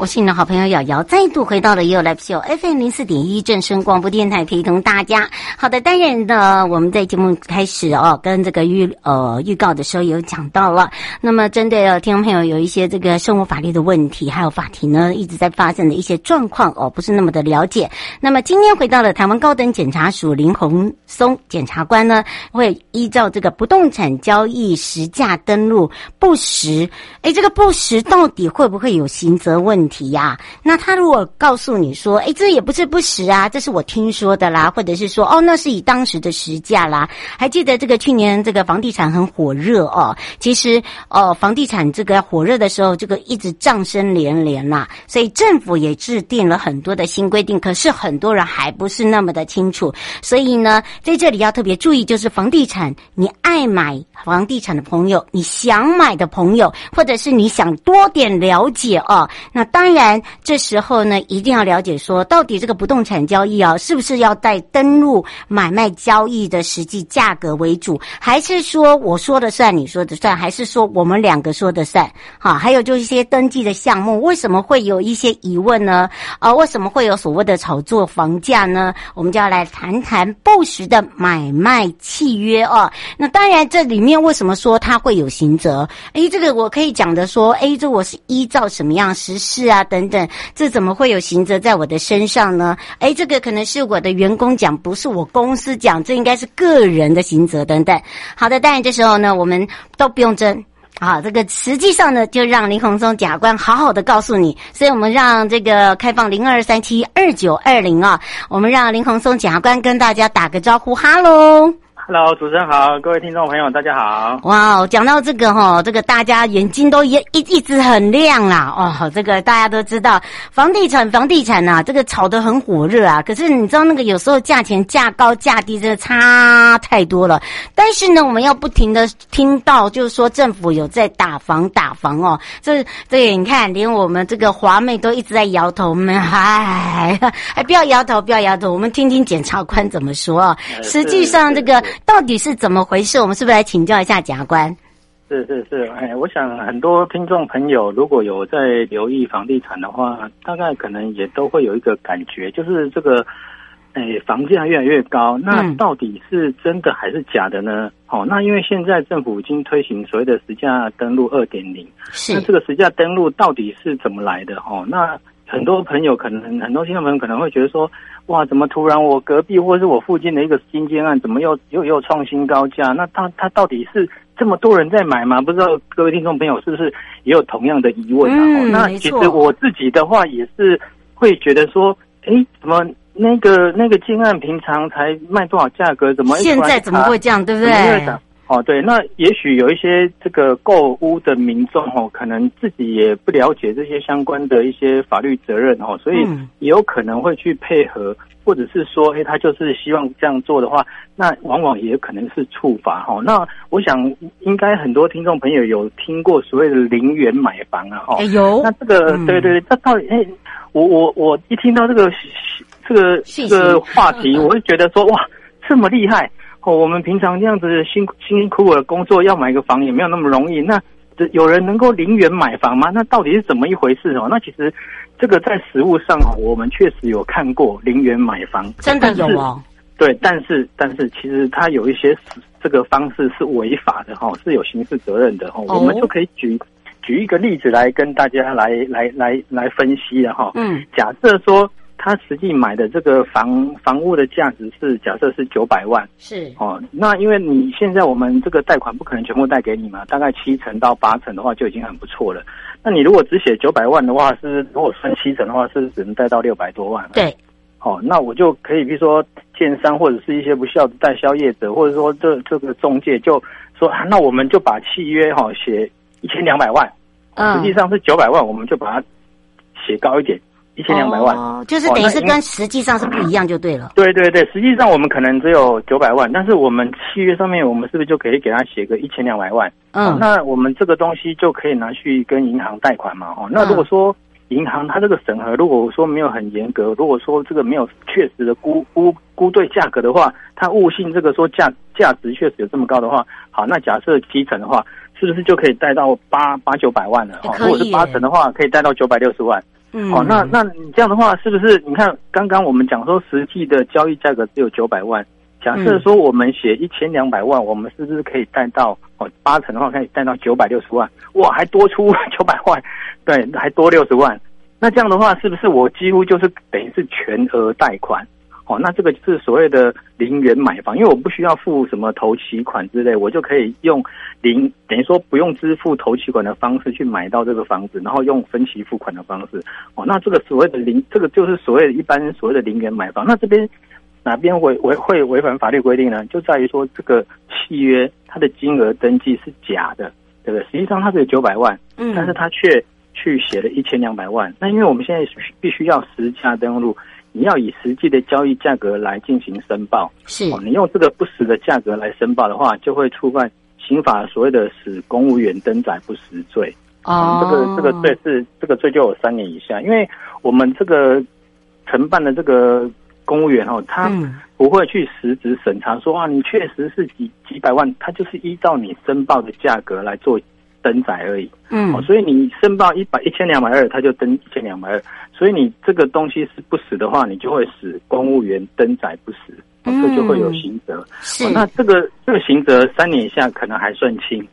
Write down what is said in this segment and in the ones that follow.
我是你的好朋友瑶瑶，再度回到了也有来秀》FM 零四点一正声广播电台，陪同大家。好的，当然呢，我们在节目开始哦，跟这个预呃预告的时候有讲到了。那么，针对呃听众朋友有一些这个生活法律的问题，还有法庭呢一直在发生的一些状况哦，不是那么的了解。那么，今天回到了台湾高等检察署林鸿松检察官呢，会依照这个不动产交易实价登录不实，诶，这个不实到底会不会有刑责问题？呀，那他如果告诉你说，哎，这也不是不实啊，这是我听说的啦，或者是说，哦，那是以当时的实价啦。还记得这个去年这个房地产很火热哦，其实哦，房地产这个火热的时候，这个一直涨声连连啦，所以政府也制定了很多的新规定，可是很多人还不是那么的清楚，所以呢，在这里要特别注意，就是房地产，你爱买房地产的朋友，你想买的朋友，或者是你想多点了解哦，那当。当然，这时候呢，一定要了解说，到底这个不动产交易啊，是不是要带登录买卖交易的实际价格为主，还是说我说的算，你说的算，还是说我们两个说的算？好，还有就是一些登记的项目，为什么会有一些疑问呢？啊，为什么会有所谓的炒作房价呢？我们就要来谈谈不实的买卖契约哦。那当然，这里面为什么说它会有刑责？诶，这个我可以讲的说，诶，这我是依照什么样实施？啊，等等，这怎么会有刑责在我的身上呢？哎，这个可能是我的员工讲，不是我公司讲，这应该是个人的刑责等等。好的，当然这时候呢，我们都不用争。好，这个实际上呢，就让林鸿松假官好好的告诉你。所以我们让这个开放零二三七二九二零啊，我们让林鸿松假官跟大家打个招呼，哈喽。Hello，主持人好，各位听众朋友，大家好。哇哦，讲到这个哈，这个大家眼睛都一一一直很亮啦。哦，这个大家都知道，房地产房地产呐、啊，这个炒得很火热啊。可是你知道那个有时候价钱价高价低，真的差太多了。但是呢，我们要不停的听到，就是说政府有在打房打房哦。这对，你看，连我们这个华妹都一直在摇头。我们哎，哎，不要摇头，不要摇头，我们听听检察官怎么说啊。实际上这个。到底是怎么回事？我们是不是来请教一下检察官？是是是，哎，我想很多听众朋友如果有在留意房地产的话，大概可能也都会有一个感觉，就是这个，哎，房价越来越高，那到底是真的还是假的呢？好、嗯哦，那因为现在政府已经推行所谓的实价登录二点零，是那这个实价登录到底是怎么来的？哦，那很多朋友可能很多听众朋友可能会觉得说。哇，怎么突然我隔壁或是我附近的一个新建案，怎么又又又创新高价？那他他到底是这么多人在买吗？不知道各位听众朋友是不是也有同样的疑问啊？嗯、那其实我自己的话也是会觉得说，哎，怎么那个那个建案平常才卖多少价格，怎么现在怎么会这样，对不对？哦，对，那也许有一些这个购屋的民众哦，可能自己也不了解这些相关的一些法律责任哦，所以也有可能会去配合，或者是说，哎，他就是希望这样做的话，那往往也可能是处罚哈。那我想，应该很多听众朋友有听过所谓的零元买房啊，哈，有。那这个，对对对，这到底，哎，我我我一听到这个这个这个话题，我就觉得说，哇，这么厉害。哦，我们平常这样子辛辛辛苦苦的工作，要买个房也没有那么容易。那有人能够零元买房吗？那到底是怎么一回事哦？那其实这个在实物上，我们确实有看过零元买房，真的有哦。对，但是但是其实它有一些这个方式是违法的哈，是有刑事责任的哈。我们就可以举举一个例子来跟大家来来来来分析了哈。嗯，假设说。他实际买的这个房房屋的价值是假设是九百万，是哦。那因为你现在我们这个贷款不可能全部贷给你嘛，大概七成到八成的话就已经很不错了。那你如果只写九百万的话，是如果分七成的话，是只能贷到六百多万。对哦，那我就可以，比如说建商或者是一些不肖的代销业者，或者说这这个中介就说，啊，那我们就把契约哈写一千两百万，嗯，实际上是九百万，我们就把它写高一点。一千两百万，哦，就是等于是跟实际上是不一样，就对了，哦。对对对，实际上我们可能只有九百万，但是我们契约上面，我们是不是就可以给他写个一千两百万？嗯，哦，那我们这个东西就可以拿去跟银行贷款嘛？哦，那如果说银行它这个审核，如果说没有很严格，如果说这个没有确实的估估估对价格的话，它误信这个说价价值确实有这么高的话，好，那假设七成的话，是不是就可以贷到八八九百万了？哦，如果是八成的话，可以贷到九百六十万。嗯，哦，那那你这样的话，是不是你看刚刚我们讲说实际的交易价格只有九百万？假设说我们写一千两百万，我们是不是可以贷到哦八成的话可以贷到九百六十万？哇，还多出 九百万，对，还多六十万。那这样的话，是不是我几乎就是等于是全额贷款？哦，那这个就是所谓的零元买房，因为我不需要付什么头期款之类，我就可以用零等于说不用支付头期款的方式去买到这个房子，然后用分期付款的方式。哦，那这个所谓的零，这个就是所谓的一般所谓的零元买房。那这边哪边违违会违反法律规定呢？就在于说这个契约它的金额登记是假的，对不对？实际上它是有九百万，嗯，但是它却去写了一千两百万。那因为我们现在必须要实价登录。你要以实际的交易价格来进行申报，是、哦、你用这个不实的价格来申报的话，就会触犯刑法所谓的使公务员登载不实罪。哦、嗯，这个这个罪是这个罪就有三年以下，因为我们这个承办的这个公务员哦，他不会去实质审查说啊，你确实是几几百万，他就是依照你申报的价格来做登载而已。嗯、哦，所以你申报一百一千两百二，他就登一千两百二。所以你这个东西是不死的话，你就会使公务员登载不实，这、嗯、就会有刑责。那这个这个刑责三年以下可能还算轻。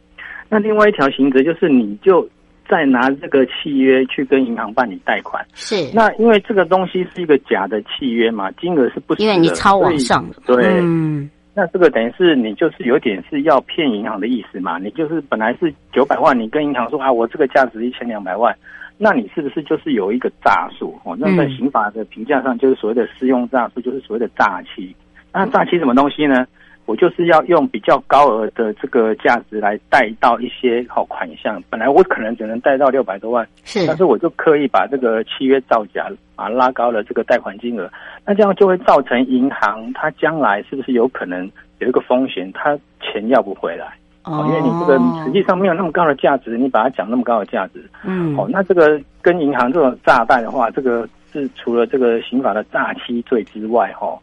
那另外一条刑责就是，你就再拿这个契约去跟银行办理贷款。是，那因为这个东西是一个假的契约嘛，金额是不因为你超往上。对，嗯，那这个等于是你就是有点是要骗银行的意思嘛？你就是本来是九百万，你跟银行说啊，我这个价值一千两百万。那你是不是就是有一个诈术哦？那在刑法的评价上，就是所谓的适用诈术，就是所谓的诈欺。那诈欺什么东西呢？我就是要用比较高额的这个价值来贷到一些好款项。本来我可能只能贷到六百多万，是，但是我就刻意把这个契约造假，啊，拉高了这个贷款金额。那这样就会造成银行它将来是不是有可能有一个风险，它钱要不回来？哦，因为你这个实际上没有那么高的价值，你把它讲那么高的价值，嗯，哦，那这个跟银行这种诈贷的话，这个是除了这个刑法的诈欺罪之外，哈，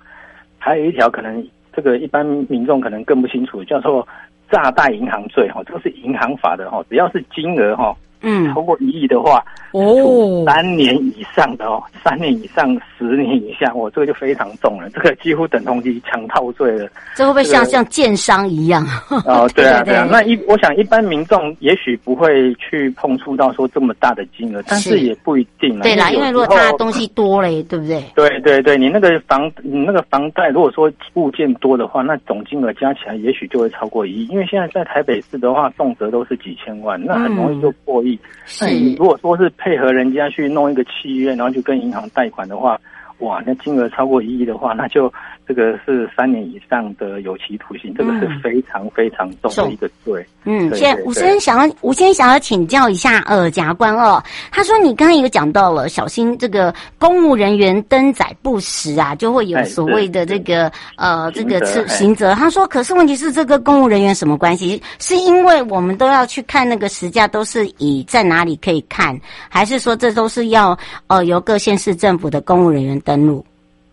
还有一条可能这个一般民众可能更不清楚，叫做诈贷银行罪，哈，这个是银行法的，哈，只要是金额，哈。嗯，超过一亿的话，哦，三年以上的哦，三年以上十年以下，我这个就非常重了，这个几乎等同于强盗罪了。这会不会像、这个、像建商一样？哦，对啊，对啊。那一，我想一般民众也许不会去碰触到说这么大的金额，但是也不一定了。对啦，因为如果他东西多嘞，对不对？对对对，你那个房，你那个房贷，如果说物件多的话，那总金额加起来也许就会超过一亿。因为现在在台北市的话，动辄都是几千万，那很容易就破亿。那你如果说是配合人家去弄一个契约，然后去跟银行贷款的话，哇，那金额超过一亿的话，那就。这个是三年以上的有期徒刑，这个是非常非常重的一个罪。嗯，现在吴先生想要，吴先生想要请教一下，呃，检察官哦，他说你刚刚有讲到了，小心这个公务人员登载不实啊，就会有所谓的这个呃这个是刑责。他说，可是问题是这个公务人员什么关系？是因为我们都要去看那个实价，都是以在哪里可以看，还是说这都是要呃由各县市政府的公务人员登录？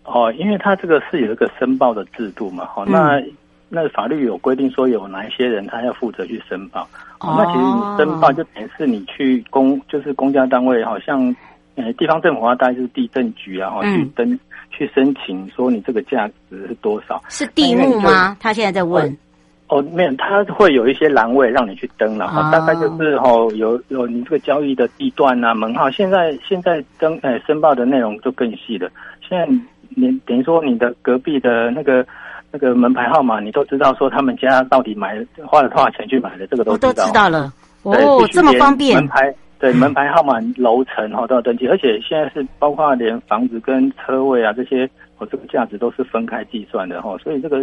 哦，因为他这个是有一个申报的制度嘛，哈、嗯，那那法律有规定说有哪一些人他要负责去申报，哦，那其实你申报就等于是你去公，就是公家单位，好像呃地方政府啊，大概就是地政局啊，哈、嗯，去登去申请说你这个价值是多少？是地目吗？他现在在问。哦，没有，他会有一些栏位让你去登了，大概就是哦有有你这个交易的地段啊门号，现在现在登呃申报的内容就更细了，现在。你等于说你的隔壁的那个那个门牌号码，你都知道说他们家到底买花了多少钱去买的，这个都知道。都知道了。哦，这么方便。门牌对，门牌号码、楼层哈都要登记，而且现在是包括连房子跟车位啊这些，哦这个价值都是分开计算的哈，所以这个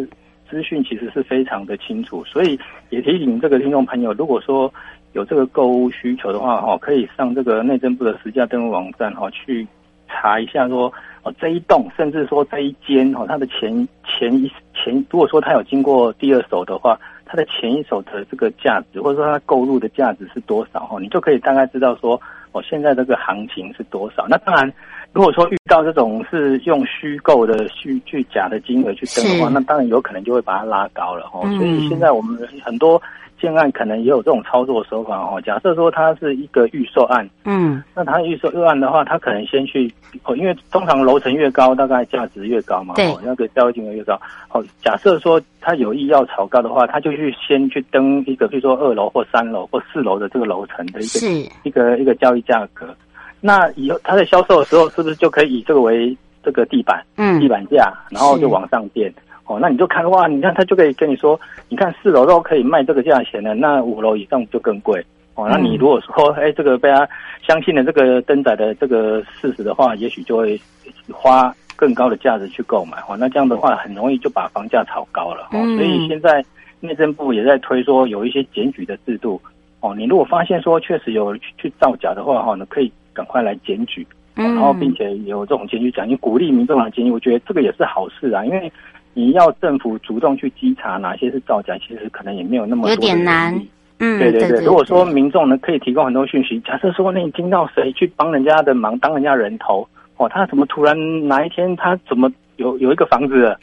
资讯其实是非常的清楚，所以也提醒这个听众朋友，如果说有这个购物需求的话哈，可以上这个内政部的实价登录网站哈去查一下说。哦，这一栋甚至说这一间哦，它的前前一前，如果说它有经过第二手的话，它的前一手的这个价值，或者说它购入的价值是多少哦，你就可以大概知道说哦，现在这个行情是多少。那当然，如果说遇到这种是用虚构的虚去假的金额去登的话，那当然有可能就会把它拉高了哦。所以现在我们很多。建案可能也有这种操作手法哦。假设说它是一个预售案，嗯，那它预售案的话，它可能先去哦，因为通常楼层越高，大概价值越高嘛，对，那个交易金额越高。哦，假设说他有意要炒高的话，他就去先去登一个，比如说二楼或三楼或四楼的这个楼层的一个是一个一个交易价格。那以后他在销售的时候，是不是就可以以这个为这个地板，嗯，地板价，然后就往上垫？哦，那你就看哇，你看他就可以跟你说，你看四楼都可以卖这个价钱了，那五楼以上就更贵。哦，那你如果说，哎，这个被他相信了这个登载的这个事实的话，也许就会花更高的价值去购买。哦，那这样的话很容易就把房价炒高了。哦，所以现在内政部也在推说有一些检举的制度。哦，你如果发现说确实有去造假的话，哈，你可以赶快来检举。然后并且有这种检举奖金，鼓励民众来检举，我觉得这个也是好事啊，因为。你要政府主动去稽查哪些是造假，其实可能也没有那么多。有点难。嗯，对对对。对对对，如果说民众呢可以提供很多讯息，假设说那你听到谁去帮人家的忙，当人家人头哦，他怎么突然哪一天他怎么有有一个房子？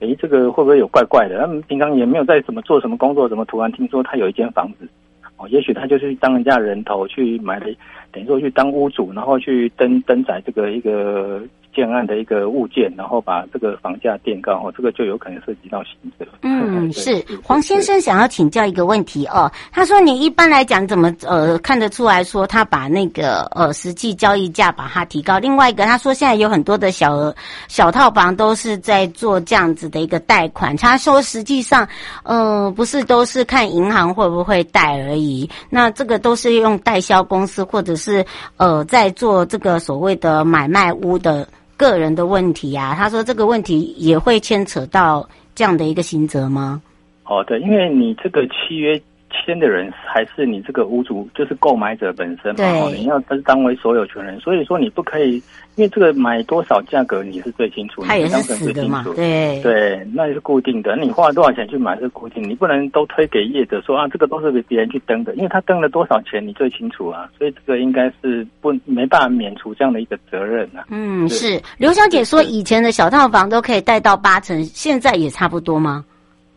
诶，这个会不会有怪怪的？他们平常也没有在怎么做什么工作，怎么突然听说他有一间房子？哦，也许他就是当人家人头去买的，等于说去当屋主，然后去登登载这个一个。建案的一个物件，然后把这个房价垫高，哦，这个就有可能涉及到刑责。嗯，是黄先生想要请教一个问题哦，他说你一般来讲怎么呃看得出来说他把那个呃实际交易价把它提高？另外一个他说现在有很多的小额小套房都是在做这样子的一个贷款，他说实际上呃不是都是看银行会不会贷而已，那这个都是用代销公司或者是呃在做这个所谓的买卖屋的。个人的问题啊，他说这个问题也会牵扯到这样的一个刑责吗？好的，因为你这个契约。签的人还是你这个屋主，就是购买者本身嘛。对，你要当为所有权人，所以说你不可以，因为这个买多少价格你是最清楚，他也是死的嘛。对对，那也是固定的。你花了多少钱去买是固定，你不能都推给业者说啊，这个都是给别人去登的，因为他登了多少钱你最清楚啊。所以这个应该是不没办法免除这样的一个责任啊。嗯，是刘小姐说，以前的小套房都可以贷到八成，现在也差不多吗？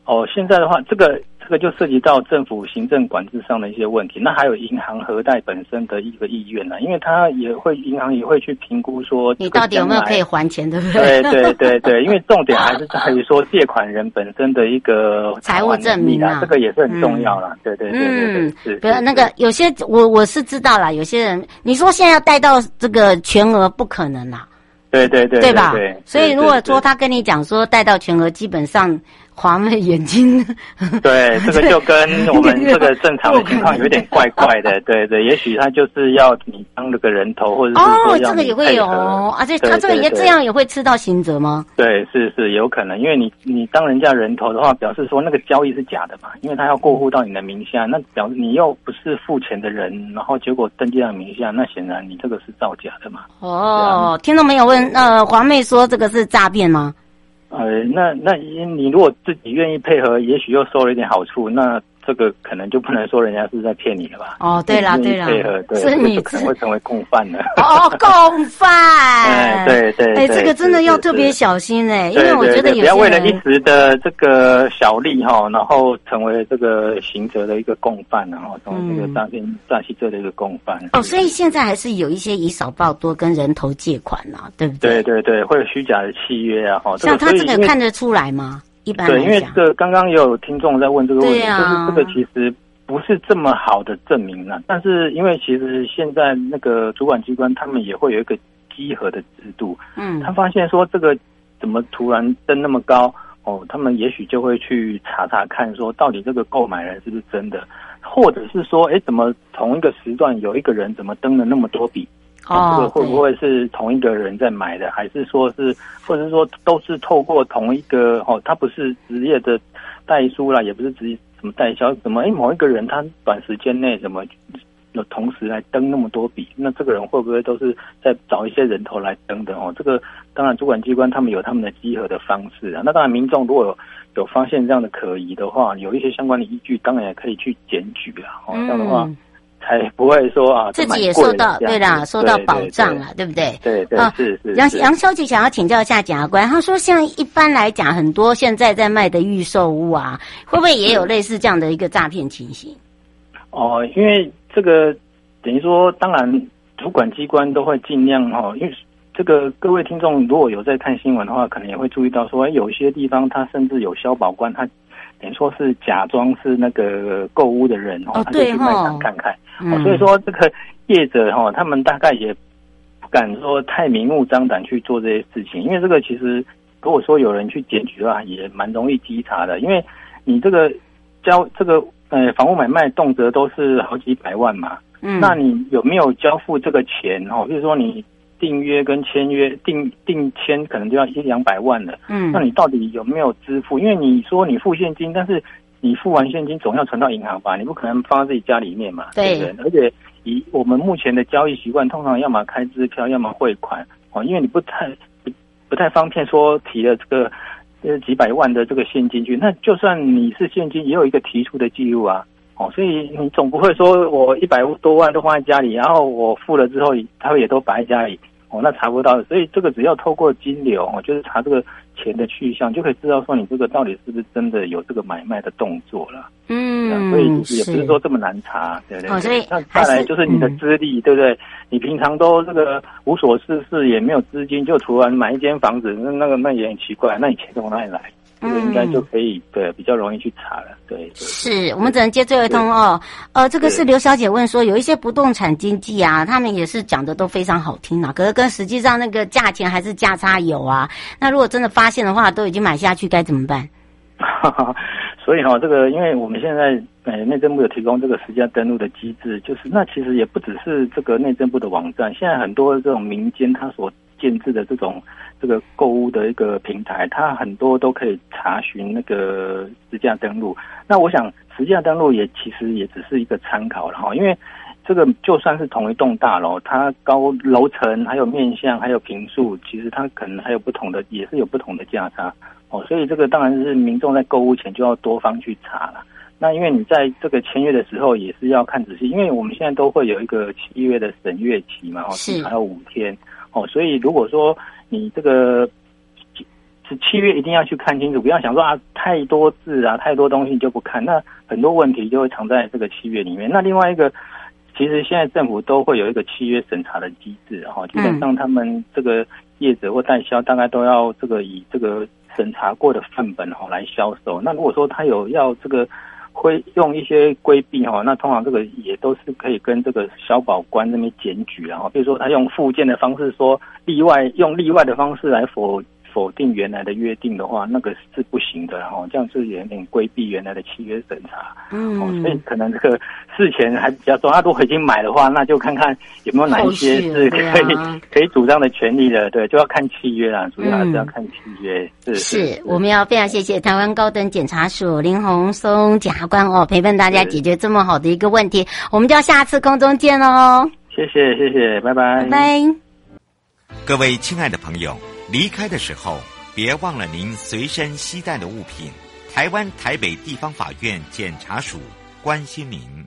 哦，现在的话，这个。这个就涉及到政府行政管制上的一些问题，那还有银行核贷本身的一个意愿呢，因为他也会银行也会去评估说你到底有没有可以还钱，对不对？对对对对，因为重点还是在于说借款人本身的一个财务证明啊，这个也是很重要啦。对对对对对，是。不要那个有些我我是知道啦，有些人你说现在要贷到这个全额不可能啦，对对对，对吧？所以如果说他跟你讲说贷到全额，基本上。华妹眼睛，对，这个就跟我们这个正常的情况有点怪怪的，对对，也许他就是要你当那个人头，或者是哦，这个也会有，而且他这个也这样也会吃到刑责吗？对，是是有可能，因为你你当人家人头的话，表示说那个交易是假的嘛，因为他要过户到你的名下，那表示你又不是付钱的人，然后结果登记到名下，那显然你这个是造假的嘛。哦，听到没有？问呃，华妹说这个是诈骗吗？呃，那那你如果自己愿意配合，也许又收了一点好处，那。这个可能就不能说人家是在骗你了吧？哦，对了对了，是你可能会成为共犯的。哦，共犯。哎，对对。哎，这个真的要特别小心哎，因为我觉得有些人不要为了一时的这个小利哈，然后成为这个行者的一个共犯，然后成为这个诈骗诈欺罪的一个共犯。哦，所以现在还是有一些以少报多跟人头借款呐，对不对？对对对，会有虚假的契约啊，哈。像他这个看得出来吗？对，因为这个刚刚也有听众在问这个问题，啊、就是这个其实不是这么好的证明呢。但是因为其实现在那个主管机关他们也会有一个稽核的制度，嗯，他发现说这个怎么突然登那么高哦，他们也许就会去查查看，说到底这个购买人是不是真的。或者是说，哎，怎么同一个时段有一个人怎么登了那么多笔？哦，这个会不会是同一个人在买的，还是说是，或者是说都是透过同一个哦，他不是职业的代书啦，也不是职业什么代销，怎么哎某一个人他短时间内怎么有同时来登那么多笔？那这个人会不会都是在找一些人头来登的哦？这个当然主管机关他们有他们的稽核的方式啊。那当然民众如果有，有发现这样的可疑的话，有一些相关的依据，当然也可以去检举啊。哦，这样的话。嗯才不会说啊，自己也受到对啦，受到保障了，对不对？对对是是。杨杨小姐想要请教一下检察官，他说像一般来讲，很多现在在卖的预售屋啊，会不会也有类似这样的一个诈骗情形？哦，因为这个等于说，当然主管机关都会尽量哈，因为这个各位听众如果有在看新闻的话，可能也会注意到说，有一些地方他甚至有消保官他。等于说是假装是那个购物的人哦，他就去卖场看看。哦，所以说这个业者哈，他们大概也不敢说太明目张胆去做这些事情，因为这个其实如果说有人去检举的话，也蛮容易稽查的。因为你这个交这个呃房屋买卖动辄都是好几百万嘛，嗯，那你有没有交付这个钱哦？比如说你。订约跟签约，订订签可能就要一两百万了。嗯，那你到底有没有支付？因为你说你付现金，但是你付完现金总要存到银行吧？你不可能放在自己家里面嘛？对，对不对？而且以我们目前的交易习惯，通常要么开支票，要么汇款哦，因为你不太不，不太方便说提了这个呃几百万的这个现金去。那就算你是现金，也有一个提出的记录啊。哦，所以你总不会说我一百多万都放在家里，然后我付了之后，他们也都摆在家里，哦，那查不到。所以这个只要透过金流，哦，就是查这个钱的去向，就可以知道说你这个到底是不是真的有这个买卖的动作了。嗯，所以也不是说这么难查，对不对？哦，所以那再来就是你的资历，对不对？你平常都这个无所事事，也没有资金，就突然买一间房子，那那个那也很奇怪，那你钱从哪里来？这个应该就可以，对，比较容易去查了，对。对是我们只能接最后一通哦。呃，这个是刘小姐问说，有一些不动产经纪啊，他们也是讲的都非常好听啊，可是跟实际上那个价钱还是价差有啊。那如果真的发现的话，都已经买下去，该怎么办？所以哈、哦，这个因为我们现在呃内政部有提供这个实价登录的机制，就是那其实也不只是这个内政部的网站，现在很多这种民间他所建制的这种这个购物的一个平台，它很多都可以查询那个实价登录。那我想实价登录也其实也只是一个参考了哈，因为这个就算是同一栋大楼，它高楼层还有面向还有坪数，其实它可能还有不同的，也是有不同的价差哦。所以这个当然是民众在购物前就要多方去查了。那因为你在这个签约的时候也是要看仔细，因为我们现在都会有一个七月的审阅期嘛，哦，还有五天。哦，所以如果说你这个是契约，一定要去看清楚，不要想说啊太多字啊，太多东西你就不看，那很多问题就会藏在这个契约里面。那另外一个，其实现在政府都会有一个契约审查的机制，哈，基本上他们这个业者或代销大概都要这个以这个审查过的范本哈来销售。那如果说他有要这个。会用一些规避哈，那通常这个也都是可以跟这个消保官那边检举，啊比如说他用附件的方式说例外，用例外的方式来否。否定原来的约定的话，那个是不行的，然后这样是有点规避原来的契约审查。嗯、哦，所以可能这个事前还比较重要。如果已经买的话，那就看看有没有哪一些是可以、啊、可以主张的权利的。对，就要看契约啦，主要还是要看契约。嗯、是，是，是，我们要非常谢谢台湾高等检察署林宏松检察官哦，陪伴大家解决这么好的一个问题。我们就要下次空中见喽。谢谢，谢谢，拜拜，拜拜。各位亲爱的朋友。离开的时候，别忘了您随身携带的物品。台湾台北地方法院检察署关心您。